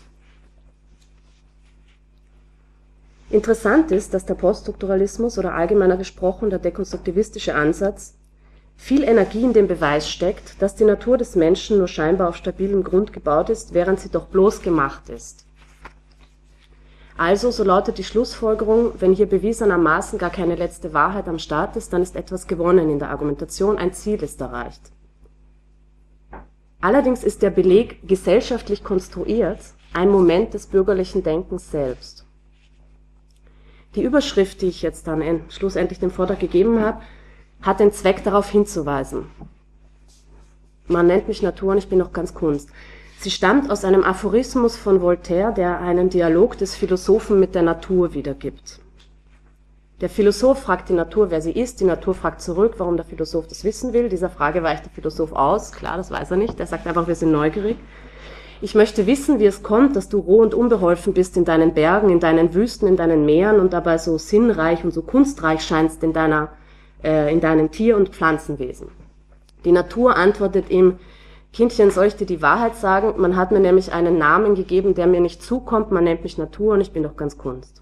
Interessant ist, dass der Poststrukturalismus oder allgemeiner gesprochen der dekonstruktivistische Ansatz viel Energie in den Beweis steckt, dass die Natur des Menschen nur scheinbar auf stabilem Grund gebaut ist, während sie doch bloß gemacht ist. Also, so lautet die Schlussfolgerung, wenn hier bewiesenermaßen gar keine letzte Wahrheit am Start ist, dann ist etwas gewonnen in der Argumentation, ein Ziel ist erreicht. Allerdings ist der Beleg gesellschaftlich konstruiert ein Moment des bürgerlichen Denkens selbst. Die Überschrift, die ich jetzt dann schlussendlich dem Vortrag gegeben habe, hat den Zweck darauf hinzuweisen. Man nennt mich Natur und ich bin noch ganz Kunst. Sie stammt aus einem Aphorismus von Voltaire, der einen Dialog des Philosophen mit der Natur wiedergibt. Der Philosoph fragt die Natur, wer sie ist, die Natur fragt zurück, warum der Philosoph das wissen will. Dieser Frage weicht der Philosoph aus, klar, das weiß er nicht, er sagt einfach, wir sind neugierig. Ich möchte wissen, wie es kommt, dass du roh und unbeholfen bist in deinen Bergen, in deinen Wüsten, in deinen Meeren und dabei so sinnreich und so kunstreich scheinst in, deiner, äh, in deinem Tier- und Pflanzenwesen. Die Natur antwortet ihm, Kindchen, soll ich dir die Wahrheit sagen? Man hat mir nämlich einen Namen gegeben, der mir nicht zukommt. Man nennt mich Natur und ich bin doch ganz Kunst.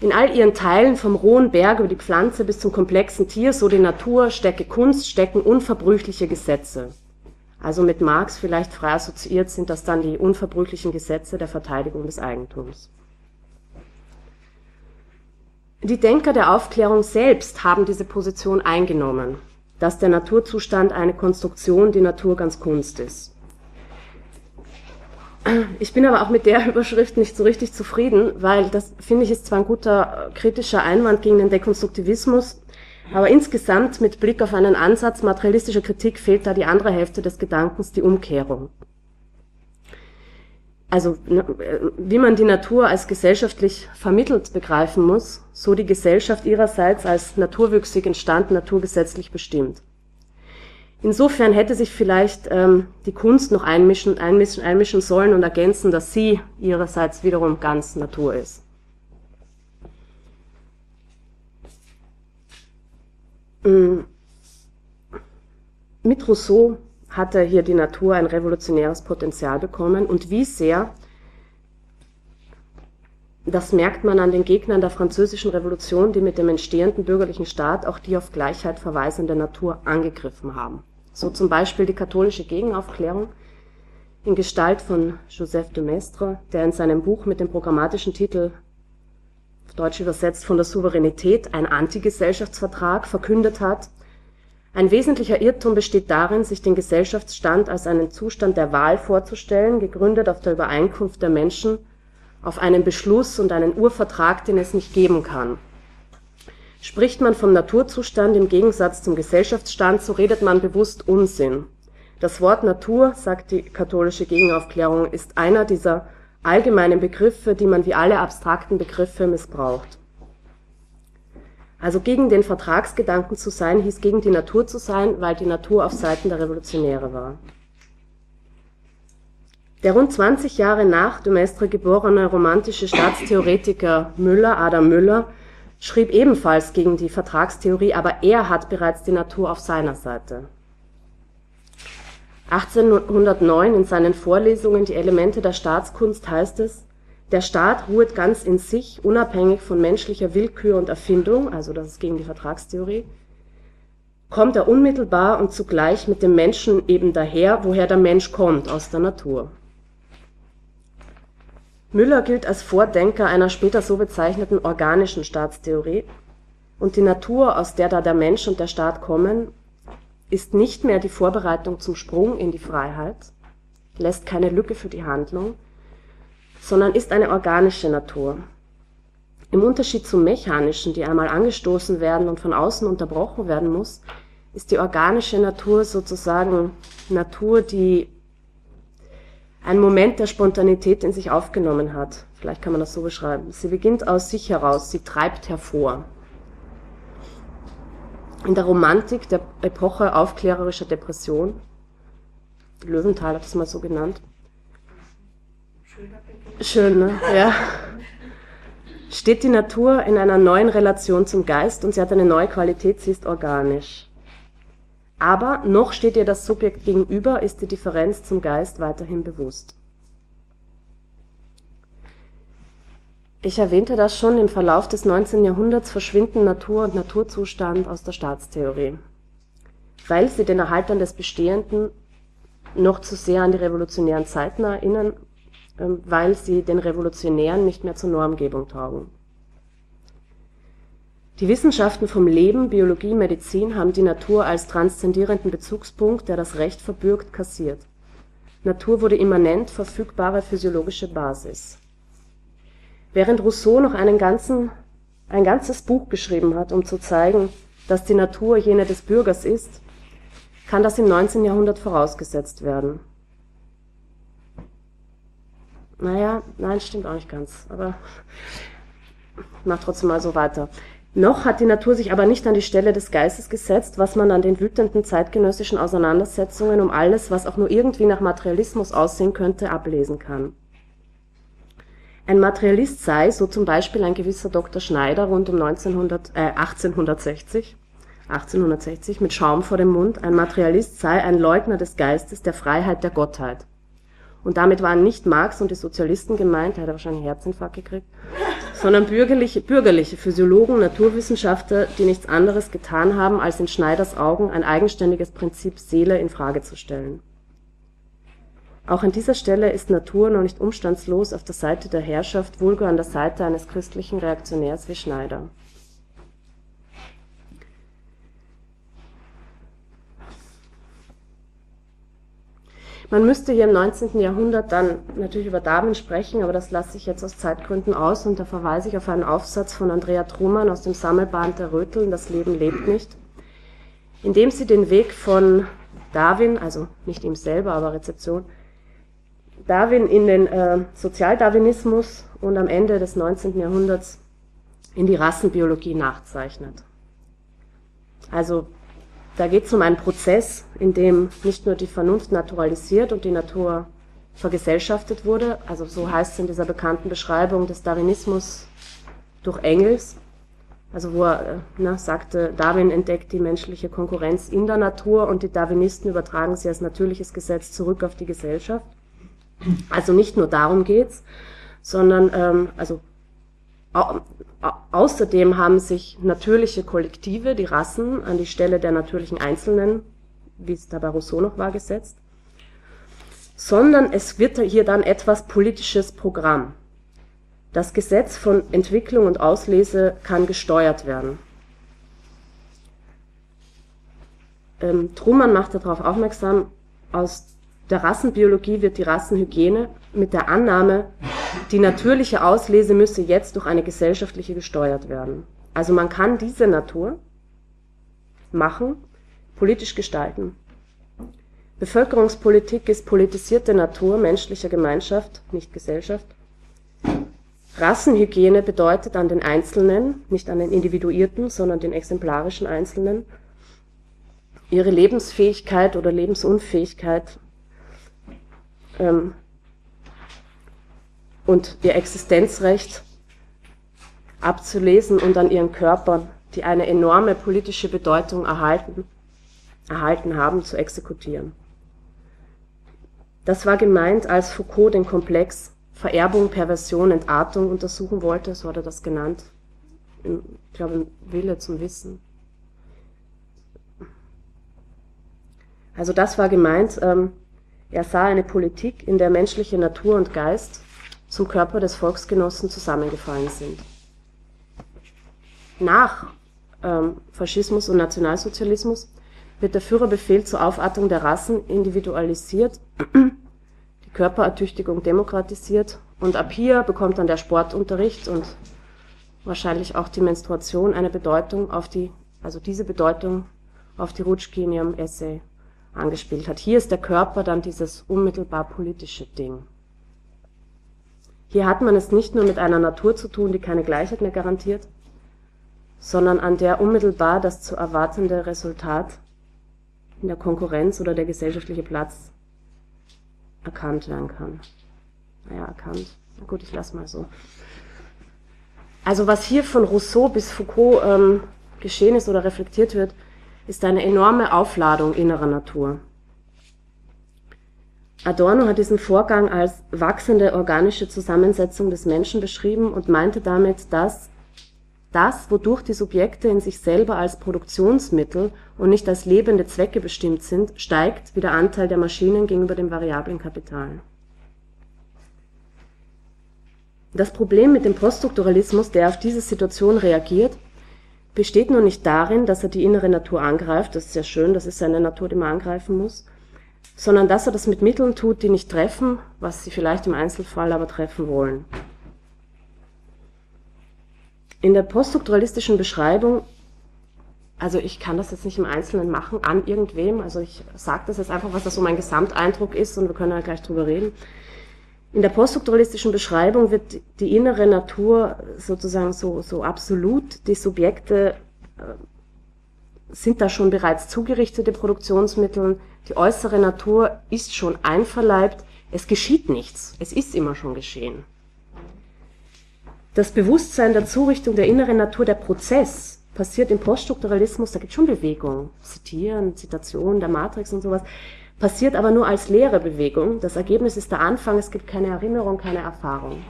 In all ihren Teilen, vom rohen Berg über die Pflanze bis zum komplexen Tier, so die Natur, stecke Kunst, stecken unverbrüchliche Gesetze. Also mit Marx vielleicht frei assoziiert sind das dann die unverbrüchlichen Gesetze der Verteidigung des Eigentums. Die Denker der Aufklärung selbst haben diese Position eingenommen dass der Naturzustand eine Konstruktion, die Natur ganz Kunst ist. Ich bin aber auch mit der [laughs] Überschrift nicht so richtig zufrieden, weil das finde ich ist zwar ein guter kritischer Einwand gegen den Dekonstruktivismus, aber insgesamt mit Blick auf einen Ansatz materialistischer Kritik fehlt da die andere Hälfte des Gedankens, die Umkehrung. Also ne, wie man die Natur als gesellschaftlich vermittelt begreifen muss, so die Gesellschaft ihrerseits als naturwüchsig entstanden, naturgesetzlich bestimmt. Insofern hätte sich vielleicht ähm, die Kunst noch einmischen, einmischen, einmischen sollen und ergänzen, dass sie ihrerseits wiederum ganz Natur ist. Mm. Mit Rousseau hatte hier die Natur ein revolutionäres Potenzial bekommen und wie sehr, das merkt man an den Gegnern der französischen Revolution, die mit dem entstehenden bürgerlichen Staat auch die auf Gleichheit verweisende Natur angegriffen haben. So zum Beispiel die katholische Gegenaufklärung in Gestalt von Joseph de Maistre, der in seinem Buch mit dem programmatischen Titel Deutsch übersetzt von der Souveränität ein Antigesellschaftsvertrag verkündet hat, ein wesentlicher Irrtum besteht darin, sich den Gesellschaftsstand als einen Zustand der Wahl vorzustellen, gegründet auf der Übereinkunft der Menschen, auf einen Beschluss und einen Urvertrag, den es nicht geben kann. Spricht man vom Naturzustand im Gegensatz zum Gesellschaftsstand, so redet man bewusst Unsinn. Das Wort Natur, sagt die katholische Gegenaufklärung, ist einer dieser allgemeinen Begriffe, die man wie alle abstrakten Begriffe missbraucht. Also gegen den Vertragsgedanken zu sein, hieß gegen die Natur zu sein, weil die Natur auf Seiten der Revolutionäre war. Der rund 20 Jahre nach de Maistre geborene romantische Staatstheoretiker Müller, Adam Müller, schrieb ebenfalls gegen die Vertragstheorie, aber er hat bereits die Natur auf seiner Seite. 1809 in seinen Vorlesungen Die Elemente der Staatskunst heißt es, der Staat ruhet ganz in sich, unabhängig von menschlicher Willkür und Erfindung, also das ist gegen die Vertragstheorie, kommt er unmittelbar und zugleich mit dem Menschen eben daher, woher der Mensch kommt, aus der Natur. Müller gilt als Vordenker einer später so bezeichneten organischen Staatstheorie, und die Natur, aus der da der Mensch und der Staat kommen, ist nicht mehr die Vorbereitung zum Sprung in die Freiheit, lässt keine Lücke für die Handlung, sondern ist eine organische Natur. Im Unterschied zum mechanischen, die einmal angestoßen werden und von außen unterbrochen werden muss, ist die organische Natur sozusagen Natur, die einen Moment der Spontanität in sich aufgenommen hat. Vielleicht kann man das so beschreiben. Sie beginnt aus sich heraus, sie treibt hervor. In der Romantik der Epoche aufklärerischer Depression, Löwenthal hat es mal so genannt, Schön, ne? Ja. Steht die Natur in einer neuen Relation zum Geist und sie hat eine neue Qualität, sie ist organisch. Aber noch steht ihr das Subjekt gegenüber, ist die Differenz zum Geist weiterhin bewusst. Ich erwähnte das schon, im Verlauf des 19. Jahrhunderts verschwinden Natur und Naturzustand aus der Staatstheorie, weil sie den Erhaltern des Bestehenden noch zu sehr an die revolutionären Zeiten erinnern weil sie den Revolutionären nicht mehr zur Normgebung taugen. Die Wissenschaften vom Leben, Biologie, Medizin haben die Natur als transzendierenden Bezugspunkt, der das Recht verbürgt, kassiert. Natur wurde immanent verfügbare physiologische Basis. Während Rousseau noch einen ganzen, ein ganzes Buch geschrieben hat, um zu zeigen, dass die Natur jene des Bürgers ist, kann das im 19. Jahrhundert vorausgesetzt werden naja, nein, stimmt auch nicht ganz. Aber mach trotzdem mal so weiter. Noch hat die Natur sich aber nicht an die Stelle des Geistes gesetzt, was man an den wütenden zeitgenössischen Auseinandersetzungen um alles, was auch nur irgendwie nach Materialismus aussehen könnte, ablesen kann. Ein Materialist sei, so zum Beispiel ein gewisser Dr. Schneider rund um 1900, äh, 1860, 1860 mit Schaum vor dem Mund, ein Materialist sei ein Leugner des Geistes, der Freiheit, der Gottheit. Und damit waren nicht Marx und die Sozialisten gemeint, der hat wahrscheinlich einen Herzinfarkt gekriegt, sondern bürgerliche, bürgerliche Physiologen, Naturwissenschaftler, die nichts anderes getan haben, als in Schneiders Augen ein eigenständiges Prinzip Seele in Frage zu stellen. Auch an dieser Stelle ist Natur noch nicht umstandslos auf der Seite der Herrschaft, vulgo an der Seite eines christlichen Reaktionärs wie Schneider Man müsste hier im 19. Jahrhundert dann natürlich über Darwin sprechen, aber das lasse ich jetzt aus Zeitgründen aus und da verweise ich auf einen Aufsatz von Andrea Trumann aus dem Sammelband der Röteln, Das Leben lebt nicht, in dem sie den Weg von Darwin, also nicht ihm selber, aber Rezeption, Darwin in den äh, Sozialdarwinismus und am Ende des 19. Jahrhunderts in die Rassenbiologie nachzeichnet. Also da geht es um einen Prozess, in dem nicht nur die Vernunft naturalisiert und die Natur vergesellschaftet wurde, also so heißt es in dieser bekannten Beschreibung des Darwinismus durch Engels, also wo er ne, sagte, Darwin entdeckt die menschliche Konkurrenz in der Natur und die Darwinisten übertragen sie als natürliches Gesetz zurück auf die Gesellschaft. Also nicht nur darum geht's, sondern ähm, also außerdem haben sich natürliche Kollektive, die Rassen, an die Stelle der natürlichen Einzelnen, wie es da bei Rousseau noch war, gesetzt, sondern es wird hier dann etwas politisches Programm. Das Gesetz von Entwicklung und Auslese kann gesteuert werden. Ähm, Truman macht darauf aufmerksam, aus der Rassenbiologie wird die Rassenhygiene mit der Annahme, die natürliche Auslese müsse jetzt durch eine gesellschaftliche gesteuert werden. Also man kann diese Natur machen, politisch gestalten. Bevölkerungspolitik ist politisierte Natur menschlicher Gemeinschaft, nicht Gesellschaft. Rassenhygiene bedeutet an den Einzelnen, nicht an den Individuierten, sondern den exemplarischen Einzelnen, ihre Lebensfähigkeit oder Lebensunfähigkeit ähm, und ihr Existenzrecht abzulesen und an ihren Körpern, die eine enorme politische Bedeutung erhalten, erhalten haben, zu exekutieren. Das war gemeint, als Foucault den Komplex Vererbung, Perversion, Entartung untersuchen wollte, so hat er das genannt. Ich glaube, Wille zum Wissen. Also das war gemeint, ähm, er sah eine Politik, in der menschliche Natur und Geist zum Körper des Volksgenossen zusammengefallen sind. Nach ähm, Faschismus und Nationalsozialismus wird der Führerbefehl zur Aufartung der Rassen individualisiert [clears throat] die Körperertüchtigung demokratisiert und ab hier bekommt dann der Sportunterricht und wahrscheinlich auch die Menstruation eine Bedeutung auf die, also diese Bedeutung auf die Rutschki in ihrem Essay angespielt hat. Hier ist der Körper dann dieses unmittelbar politische Ding. Hier hat man es nicht nur mit einer Natur zu tun, die keine Gleichheit mehr garantiert, sondern an der unmittelbar das zu erwartende Resultat in der Konkurrenz oder der gesellschaftliche Platz erkannt werden kann. Naja, erkannt. Na gut, ich lasse mal so. Also was hier von Rousseau bis Foucault ähm, geschehen ist oder reflektiert wird, ist eine enorme Aufladung innerer Natur. Adorno hat diesen Vorgang als wachsende organische Zusammensetzung des Menschen beschrieben und meinte damit, dass das, wodurch die Subjekte in sich selber als Produktionsmittel und nicht als lebende Zwecke bestimmt sind, steigt wie der Anteil der Maschinen gegenüber dem variablen Kapital. Das Problem mit dem Poststrukturalismus, der auf diese Situation reagiert, besteht nur nicht darin, dass er die innere Natur angreift, das ist ja schön, das ist seine Natur, die man angreifen muss, sondern dass er das mit Mitteln tut, die nicht treffen, was sie vielleicht im Einzelfall aber treffen wollen. In der poststrukturalistischen Beschreibung, also ich kann das jetzt nicht im Einzelnen machen, an irgendwem, also ich sage das jetzt einfach, was das so mein Gesamteindruck ist und wir können ja gleich drüber reden. In der poststrukturalistischen Beschreibung wird die innere Natur sozusagen so, so absolut, die Subjekte äh, sind da schon bereits zugerichtete Produktionsmittel, die äußere Natur ist schon einverleibt, es geschieht nichts, es ist immer schon geschehen. Das Bewusstsein der Zurichtung der inneren Natur, der Prozess, passiert im Poststrukturalismus, da gibt es schon Bewegung, Zitieren, Zitation der Matrix und sowas, passiert aber nur als leere Bewegung. Das Ergebnis ist der Anfang, es gibt keine Erinnerung, keine Erfahrung.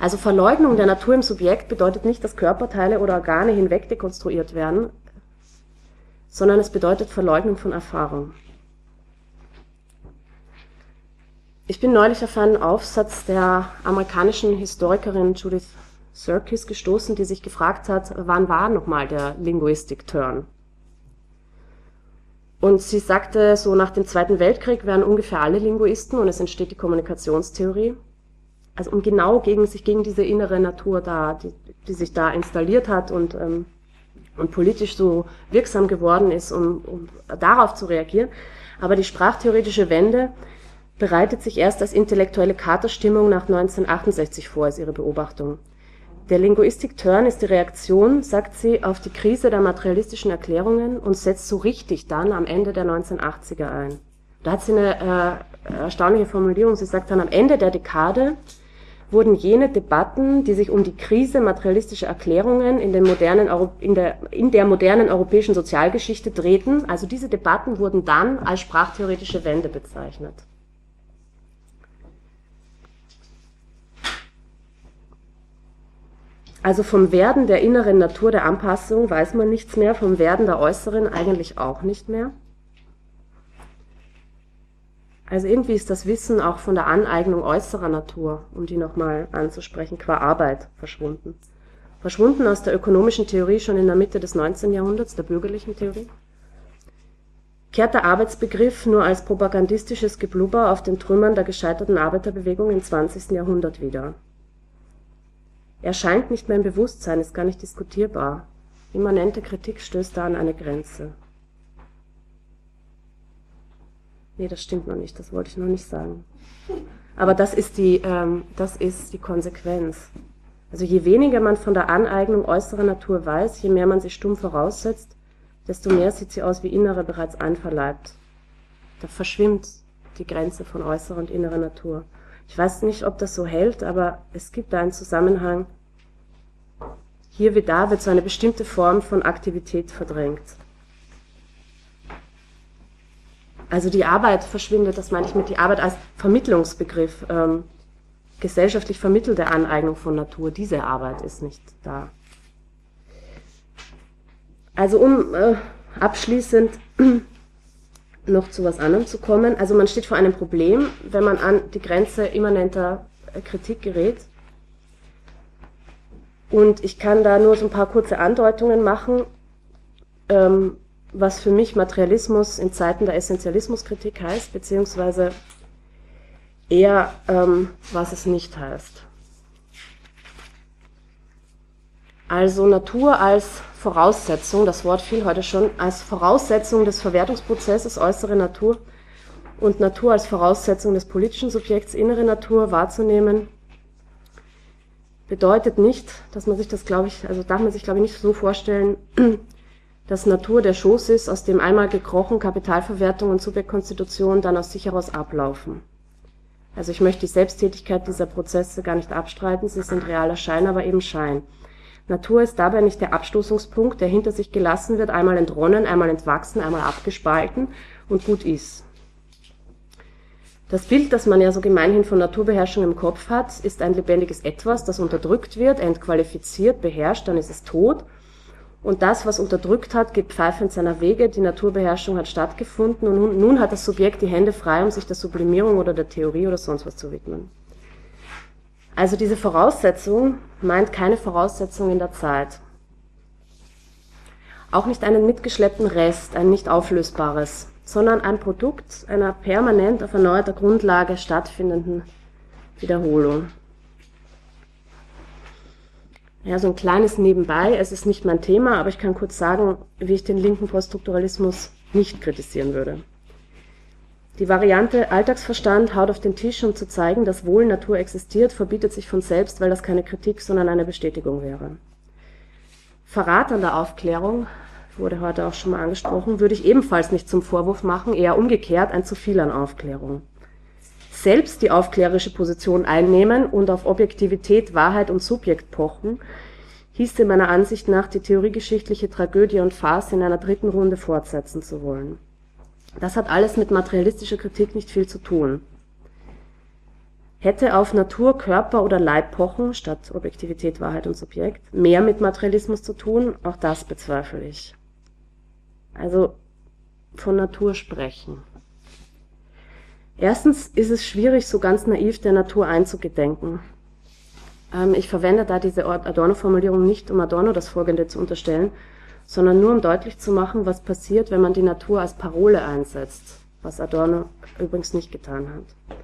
Also Verleugnung der Natur im Subjekt bedeutet nicht, dass Körperteile oder Organe hinweg dekonstruiert werden, sondern es bedeutet Verleugnung von Erfahrung. Ich bin neulich auf einen Aufsatz der amerikanischen Historikerin Judith Serkis gestoßen, die sich gefragt hat, wann war nochmal der Linguistic Turn? Und sie sagte, so nach dem Zweiten Weltkrieg werden ungefähr alle Linguisten und es entsteht die Kommunikationstheorie. Also um genau gegen sich, gegen diese innere Natur da, die, die sich da installiert hat und, ähm, und politisch so wirksam geworden ist, um, um darauf zu reagieren. Aber die sprachtheoretische Wende bereitet sich erst als intellektuelle Katerstimmung nach 1968 vor, ist ihre Beobachtung. Der Linguistik-Turn ist die Reaktion, sagt sie, auf die Krise der materialistischen Erklärungen und setzt so richtig dann am Ende der 1980er ein. Da hat sie eine äh, erstaunliche Formulierung. Sie sagt dann, am Ende der Dekade wurden jene Debatten, die sich um die Krise materialistischer Erklärungen in, den modernen in, der, in der modernen europäischen Sozialgeschichte drehten, also diese Debatten wurden dann als sprachtheoretische Wende bezeichnet. Also vom Werden der inneren Natur der Anpassung weiß man nichts mehr, vom Werden der äußeren eigentlich auch nicht mehr. Also irgendwie ist das Wissen auch von der Aneignung äußerer Natur, um die nochmal anzusprechen, qua Arbeit verschwunden. Verschwunden aus der ökonomischen Theorie schon in der Mitte des 19. Jahrhunderts, der bürgerlichen Theorie. Kehrt der Arbeitsbegriff nur als propagandistisches Geblubber auf den Trümmern der gescheiterten Arbeiterbewegung im 20. Jahrhundert wieder. Er scheint nicht mehr im Bewusstsein, ist gar nicht diskutierbar. Immanente Kritik stößt da an eine Grenze. Nee, das stimmt noch nicht, das wollte ich noch nicht sagen. Aber das ist die, ähm, das ist die Konsequenz. Also je weniger man von der Aneignung äußerer Natur weiß, je mehr man sie stumm voraussetzt, desto mehr sieht sie aus wie innere bereits einverleibt. Da verschwimmt die Grenze von äußerer und innerer Natur. Ich weiß nicht, ob das so hält, aber es gibt da einen Zusammenhang. Hier wie da wird so eine bestimmte Form von Aktivität verdrängt. Also die Arbeit verschwindet, das meine ich mit die Arbeit als Vermittlungsbegriff, ähm, gesellschaftlich vermittelte Aneignung von Natur, diese Arbeit ist nicht da. Also um äh, abschließend [clears throat] noch zu was anderem zu kommen, also man steht vor einem Problem, wenn man an die Grenze immanenter äh, Kritik gerät. Und ich kann da nur so ein paar kurze Andeutungen machen. Ähm, was für mich Materialismus in Zeiten der Essentialismuskritik heißt, beziehungsweise eher, ähm, was es nicht heißt. Also Natur als Voraussetzung, das Wort fiel heute schon, als Voraussetzung des Verwertungsprozesses äußere Natur und Natur als Voraussetzung des politischen Subjekts innere Natur wahrzunehmen, bedeutet nicht, dass man sich das, glaube ich, also darf man sich, glaube ich, nicht so vorstellen, dass Natur der Schoß ist, aus dem einmal gekrochen Kapitalverwertung und Subjektkonstitution dann aus sich heraus ablaufen. Also ich möchte die Selbsttätigkeit dieser Prozesse gar nicht abstreiten, sie sind realer Schein, aber eben Schein. Natur ist dabei nicht der Abstoßungspunkt, der hinter sich gelassen wird, einmal entronnen, einmal entwachsen, einmal abgespalten und gut ist. Das Bild, das man ja so gemeinhin von Naturbeherrschung im Kopf hat, ist ein lebendiges Etwas, das unterdrückt wird, entqualifiziert, beherrscht, dann ist es tot und das, was unterdrückt hat, geht pfeifend seiner Wege. Die Naturbeherrschung hat stattgefunden und nun, hat das Subjekt die Hände frei, um sich der Sublimierung oder der Theorie oder sonst was zu widmen. Also diese Voraussetzung meint keine Voraussetzung in der Zeit. Auch nicht einen mitgeschleppten Rest, ein nicht auflösbares, sondern ein Produkt einer permanent auf erneuerter Grundlage stattfindenden Wiederholung. Ja, so ein kleines Nebenbei. Es ist nicht mein Thema, aber ich kann kurz sagen, wie ich den linken Poststrukturalismus nicht kritisieren würde. Die Variante Alltagsverstand haut auf den Tisch, um zu zeigen, dass wohl Natur existiert, verbietet sich von selbst, weil das keine Kritik, sondern eine Bestätigung wäre. Verrat an der Aufklärung, wurde heute auch schon mal angesprochen, würde ich ebenfalls nicht zum Vorwurf machen, eher umgekehrt ein zu viel an Aufklärung selbst die aufklärerische Position einnehmen und auf Objektivität, Wahrheit und Subjekt pochen, hieße meiner Ansicht nach die theoriegeschichtliche Tragödie und Farce in einer dritten Runde fortsetzen zu wollen. Das hat alles mit materialistischer Kritik nicht viel zu tun. Hätte auf Natur, Körper oder Leib pochen, statt Objektivität, Wahrheit und Subjekt, mehr mit Materialismus zu tun, auch das bezweifle ich. Also von Natur sprechen. Erstens ist es schwierig, so ganz naiv der Natur einzugedenken. Ähm, ich verwende da diese Adorno-Formulierung nicht, um Adorno das Folgende zu unterstellen, sondern nur um deutlich zu machen, was passiert, wenn man die Natur als Parole einsetzt, was Adorno übrigens nicht getan hat.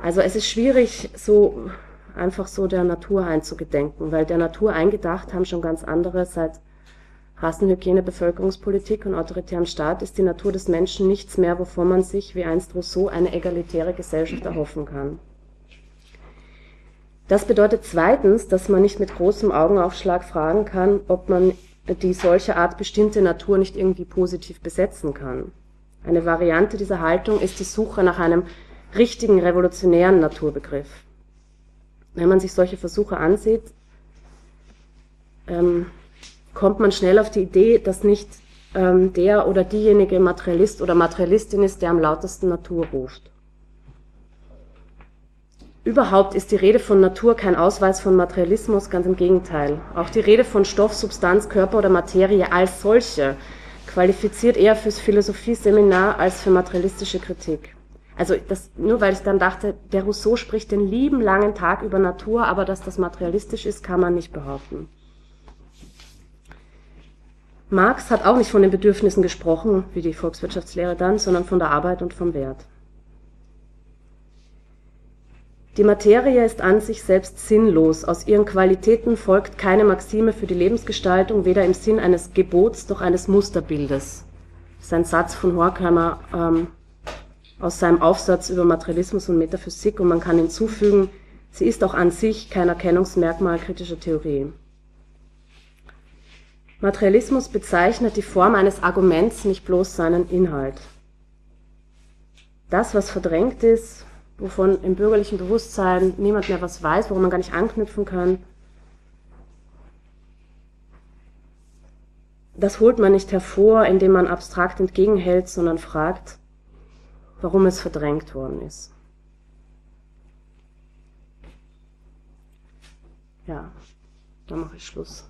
Also es ist schwierig, so einfach so der Natur einzugedenken, weil der Natur eingedacht haben schon ganz andere seit Rassenhygiene, Bevölkerungspolitik und autoritärem Staat ist die Natur des Menschen nichts mehr, wovon man sich, wie einst Rousseau, eine egalitäre Gesellschaft erhoffen kann. Das bedeutet zweitens, dass man nicht mit großem Augenaufschlag fragen kann, ob man die solche Art bestimmte Natur nicht irgendwie positiv besetzen kann. Eine Variante dieser Haltung ist die Suche nach einem richtigen revolutionären Naturbegriff. Wenn man sich solche Versuche ansieht, ähm, kommt man schnell auf die Idee, dass nicht ähm, der oder diejenige Materialist oder Materialistin ist, der am lautesten Natur ruft. Überhaupt ist die Rede von Natur kein Ausweis von Materialismus, ganz im Gegenteil. Auch die Rede von Stoff, Substanz, Körper oder Materie als solche qualifiziert eher fürs Philosophieseminar als für materialistische Kritik. Also das, nur weil ich dann dachte, der Rousseau spricht den lieben langen Tag über Natur, aber dass das materialistisch ist, kann man nicht behaupten. Marx hat auch nicht von den Bedürfnissen gesprochen, wie die Volkswirtschaftslehre dann, sondern von der Arbeit und vom Wert. Die Materie ist an sich selbst sinnlos. Aus ihren Qualitäten folgt keine Maxime für die Lebensgestaltung, weder im Sinn eines Gebots noch eines Musterbildes. Das ist ein Satz von Horkheimer ähm, aus seinem Aufsatz über Materialismus und Metaphysik und man kann hinzufügen, sie ist auch an sich kein Erkennungsmerkmal kritischer Theorie. Materialismus bezeichnet die Form eines Arguments, nicht bloß seinen Inhalt. Das, was verdrängt ist, wovon im bürgerlichen Bewusstsein niemand mehr was weiß, worum man gar nicht anknüpfen kann. Das holt man nicht hervor, indem man abstrakt entgegenhält, sondern fragt, warum es verdrängt worden ist. Ja, dann mache ich Schluss.